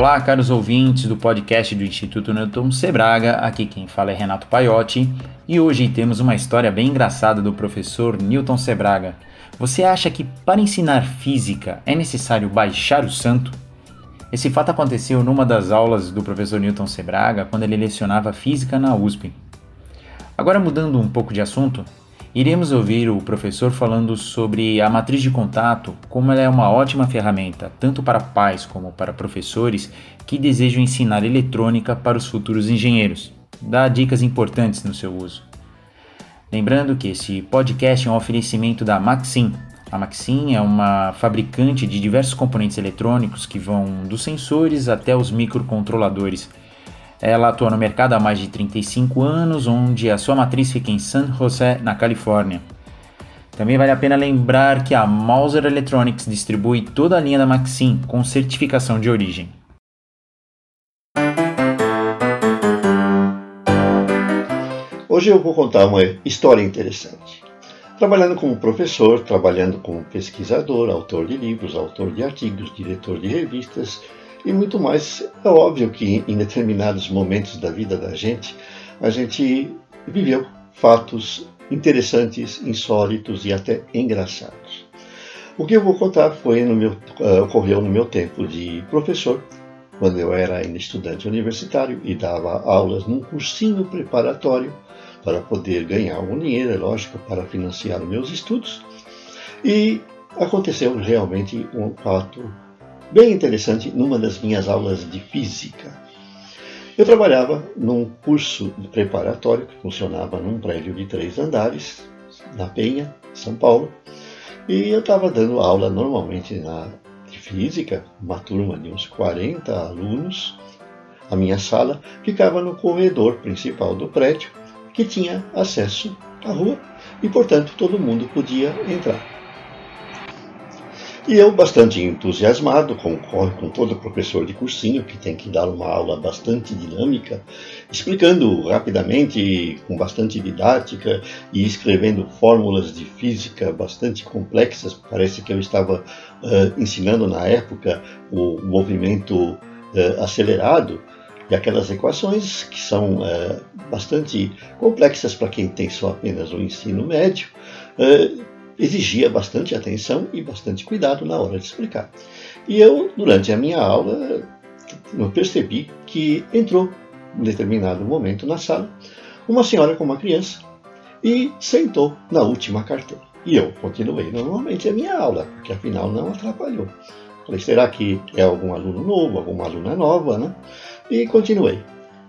Olá, caros ouvintes do podcast do Instituto Newton Sebraga. Aqui quem fala é Renato Paiotti e hoje temos uma história bem engraçada do professor Newton Sebraga. Você acha que para ensinar física é necessário baixar o santo? Esse fato aconteceu numa das aulas do professor Newton Sebraga quando ele lecionava física na USP. Agora mudando um pouco de assunto, Iremos ouvir o professor falando sobre a matriz de contato, como ela é uma ótima ferramenta, tanto para pais como para professores que desejam ensinar eletrônica para os futuros engenheiros. Dá dicas importantes no seu uso. Lembrando que esse podcast é um oferecimento da Maxim. A Maxim é uma fabricante de diversos componentes eletrônicos que vão dos sensores até os microcontroladores ela atua no mercado há mais de 35 anos, onde a sua matriz fica em San José, na Califórnia. Também vale a pena lembrar que a Mauser Electronics distribui toda a linha da Maxim com certificação de origem. Hoje eu vou contar uma história interessante. Trabalhando como professor, trabalhando como pesquisador, autor de livros, autor de artigos, diretor de revistas, e muito mais. É óbvio que em determinados momentos da vida da gente, a gente viveu fatos interessantes, insólitos e até engraçados. O que eu vou contar foi no meu, uh, ocorreu no meu tempo de professor, quando eu era ainda estudante universitário e dava aulas num cursinho preparatório para poder ganhar algum dinheiro, é lógico, para financiar meus estudos. E aconteceu realmente um fato bem interessante numa das minhas aulas de física. Eu trabalhava num curso preparatório que funcionava num prédio de três andares, na Penha, São Paulo, e eu estava dando aula normalmente na de física, uma turma de uns 40 alunos. A minha sala ficava no corredor principal do prédio, que tinha acesso à rua e, portanto, todo mundo podia entrar. E eu, bastante entusiasmado, concorre com todo professor de cursinho que tem que dar uma aula bastante dinâmica, explicando rapidamente, com bastante didática e escrevendo fórmulas de física bastante complexas. Parece que eu estava uh, ensinando na época o movimento uh, acelerado e aquelas equações que são bastante complexas para quem tem só apenas o ensino médio exigia bastante atenção e bastante cuidado na hora de explicar. E eu, durante a minha aula, percebi que entrou, em determinado momento na sala, uma senhora com uma criança e sentou na última carteira. E eu continuei normalmente a minha aula, porque afinal não atrapalhou. Falei, será que é algum aluno novo, alguma aluna nova, né? E continuei.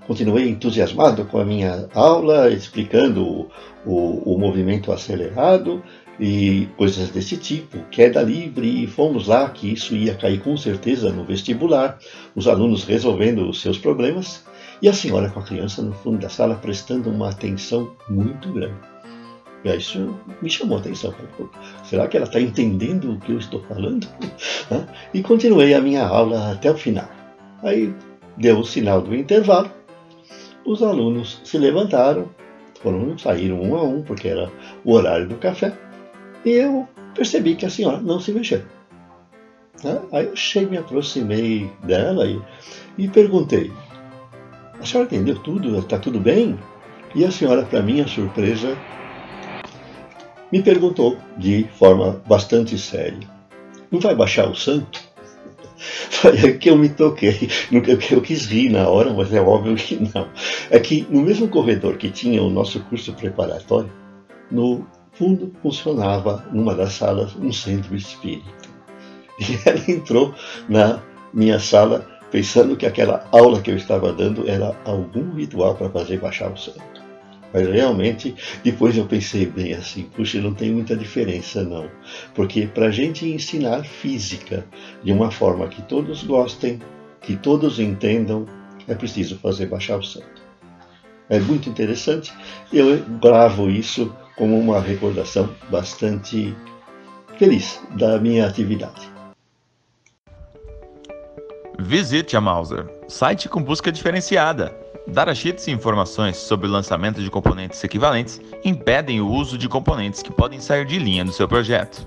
Continuei entusiasmado com a minha aula, explicando o, o, o movimento acelerado e coisas desse tipo, queda livre, e fomos lá que isso ia cair com certeza no vestibular, os alunos resolvendo os seus problemas, e a senhora com a criança no fundo da sala prestando uma atenção muito grande. E isso me chamou a atenção. Será que ela está entendendo o que eu estou falando? E continuei a minha aula até o final. Aí deu o sinal do intervalo, os alunos se levantaram, foram, saíram um a um, porque era o horário do café, e eu percebi que a senhora não se mexeu. Né? Aí eu cheguei, me aproximei dela e, e perguntei: A senhora entendeu tudo? Está tudo bem? E a senhora, para minha surpresa, me perguntou de forma bastante séria: Não vai baixar o santo? Foi que eu me toquei. Eu quis rir na hora, mas é óbvio que não. É que no mesmo corredor que tinha o nosso curso preparatório, no fundo funcionava numa das salas um centro espírita. E ela entrou na minha sala pensando que aquela aula que eu estava dando era algum ritual para fazer baixar o santo. Mas realmente, depois eu pensei bem assim, puxa, não tem muita diferença não. Porque para a gente ensinar física de uma forma que todos gostem, que todos entendam, é preciso fazer baixar o santo. É muito interessante. Eu gravo isso como uma recordação bastante feliz da minha atividade. Visite a Mauser, site com busca diferenciada. Datasheets e informações sobre o lançamento de componentes equivalentes impedem o uso de componentes que podem sair de linha do seu projeto.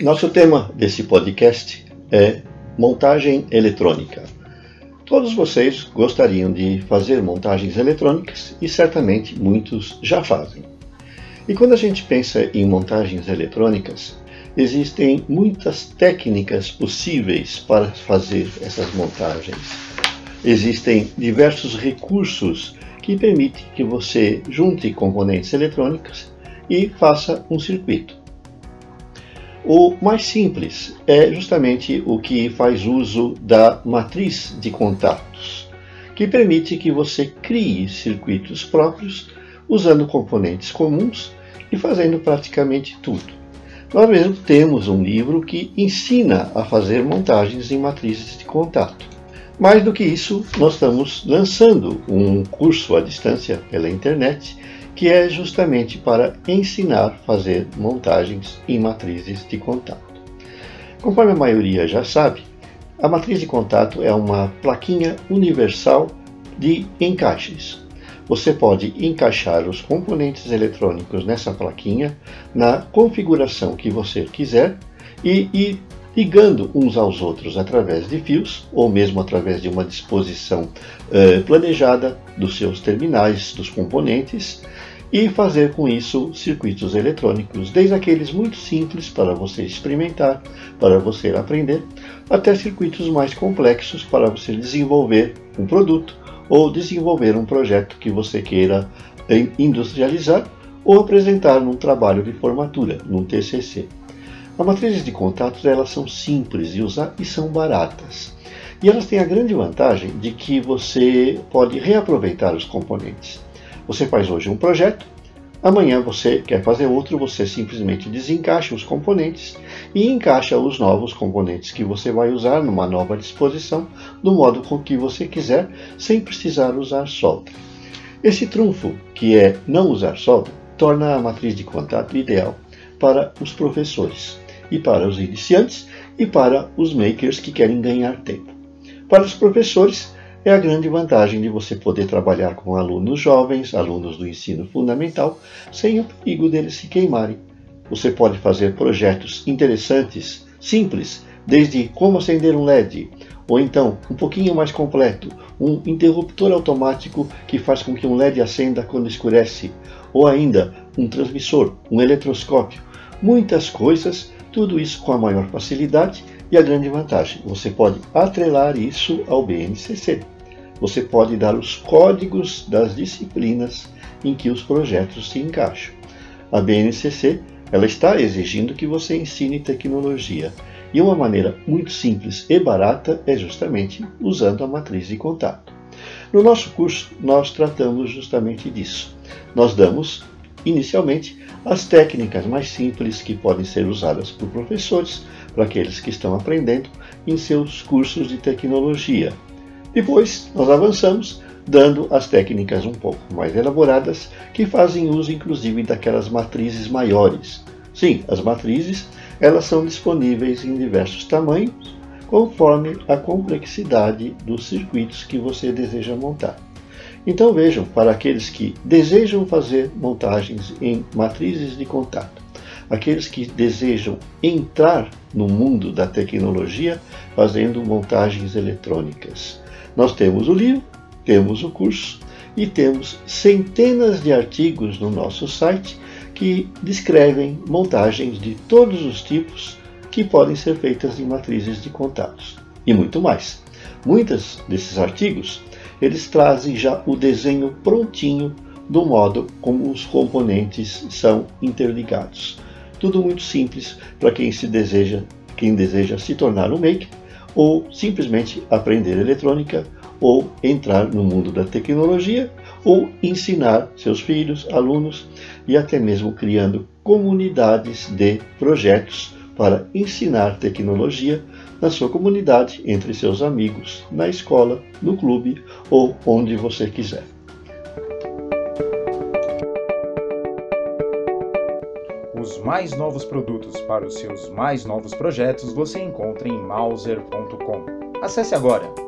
Nosso tema desse podcast é montagem eletrônica. Todos vocês gostariam de fazer montagens eletrônicas e certamente muitos já fazem. E quando a gente pensa em montagens eletrônicas, existem muitas técnicas possíveis para fazer essas montagens. Existem diversos recursos que permitem que você junte componentes eletrônicos e faça um circuito. O mais simples é justamente o que faz uso da matriz de contatos, que permite que você crie circuitos próprios usando componentes comuns e fazendo praticamente tudo. Nós mesmo temos um livro que ensina a fazer montagens em matrizes de contato. Mais do que isso, nós estamos lançando um curso à distância pela internet que é justamente para ensinar a fazer montagens em matrizes de contato. Conforme a maioria já sabe, a matriz de contato é uma plaquinha universal de encaixes. Você pode encaixar os componentes eletrônicos nessa plaquinha na configuração que você quiser e ir ligando uns aos outros através de fios ou mesmo através de uma disposição eh, planejada dos seus terminais, dos componentes e fazer com isso circuitos eletrônicos, desde aqueles muito simples para você experimentar, para você aprender, até circuitos mais complexos para você desenvolver um produto ou desenvolver um projeto que você queira industrializar ou apresentar num trabalho de formatura, num TCC. As matrizes de contatos elas são simples de usar e são baratas. E elas têm a grande vantagem de que você pode reaproveitar os componentes. Você faz hoje um projeto, amanhã você quer fazer outro, você simplesmente desencaixa os componentes e encaixa os novos componentes que você vai usar numa nova disposição, do modo com que você quiser, sem precisar usar solda. Esse trunfo, que é não usar solda, torna a matriz de contato ideal para os professores e para os iniciantes e para os makers que querem ganhar tempo. Para os professores, é a grande vantagem de você poder trabalhar com alunos jovens, alunos do ensino fundamental, sem o perigo deles se queimarem. Você pode fazer projetos interessantes, simples, desde como acender um LED, ou então, um pouquinho mais completo, um interruptor automático que faz com que um LED acenda quando escurece, ou ainda um transmissor, um eletroscópio. Muitas coisas, tudo isso com a maior facilidade e a grande vantagem, você pode atrelar isso ao BNCC. Você pode dar os códigos das disciplinas em que os projetos se encaixam. A BNCC ela está exigindo que você ensine tecnologia. E uma maneira muito simples e barata é justamente usando a matriz de contato. No nosso curso, nós tratamos justamente disso. Nós damos, inicialmente, as técnicas mais simples que podem ser usadas por professores para aqueles que estão aprendendo em seus cursos de tecnologia. Depois, nós avançamos dando as técnicas um pouco mais elaboradas que fazem uso inclusive daquelas matrizes maiores. Sim, as matrizes, elas são disponíveis em diversos tamanhos, conforme a complexidade dos circuitos que você deseja montar. Então vejam, para aqueles que desejam fazer montagens em matrizes de contato, aqueles que desejam entrar no mundo da tecnologia fazendo montagens eletrônicas. Nós temos o livro, temos o curso e temos centenas de artigos no nosso site que descrevem montagens de todos os tipos que podem ser feitas em matrizes de contatos e muito mais. Muitos desses artigos eles trazem já o desenho prontinho do modo como os componentes são interligados. Tudo muito simples para quem se deseja, quem deseja se tornar um maker ou simplesmente aprender eletrônica ou entrar no mundo da tecnologia ou ensinar seus filhos, alunos e até mesmo criando comunidades de projetos para ensinar tecnologia na sua comunidade, entre seus amigos, na escola, no clube ou onde você quiser. Os mais novos produtos para os seus mais novos projetos você encontra em Mauser.com. Acesse agora